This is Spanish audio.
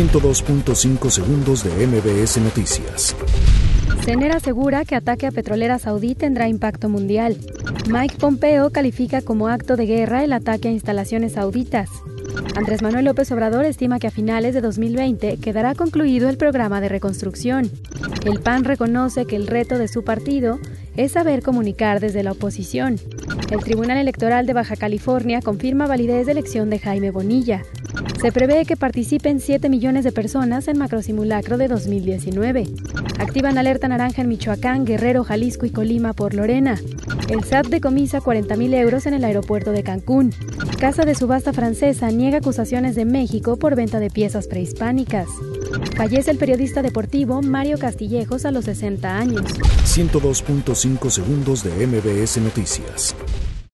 102.5 segundos de MBS Noticias. CENER asegura que ataque a petrolera saudí tendrá impacto mundial. Mike Pompeo califica como acto de guerra el ataque a instalaciones sauditas. Andrés Manuel López Obrador estima que a finales de 2020 quedará concluido el programa de reconstrucción. El PAN reconoce que el reto de su partido es saber comunicar desde la oposición. El Tribunal Electoral de Baja California confirma validez de elección de Jaime Bonilla. Se prevé que participen 7 millones de personas en macrosimulacro de 2019. Activan alerta naranja en Michoacán, Guerrero, Jalisco y Colima por Lorena. El SAT decomisa 40 mil euros en el aeropuerto de Cancún. Casa de subasta francesa niega acusaciones de México por venta de piezas prehispánicas. Fallece el periodista deportivo Mario Castillejos a los 60 años. 102.5 segundos de MBS Noticias.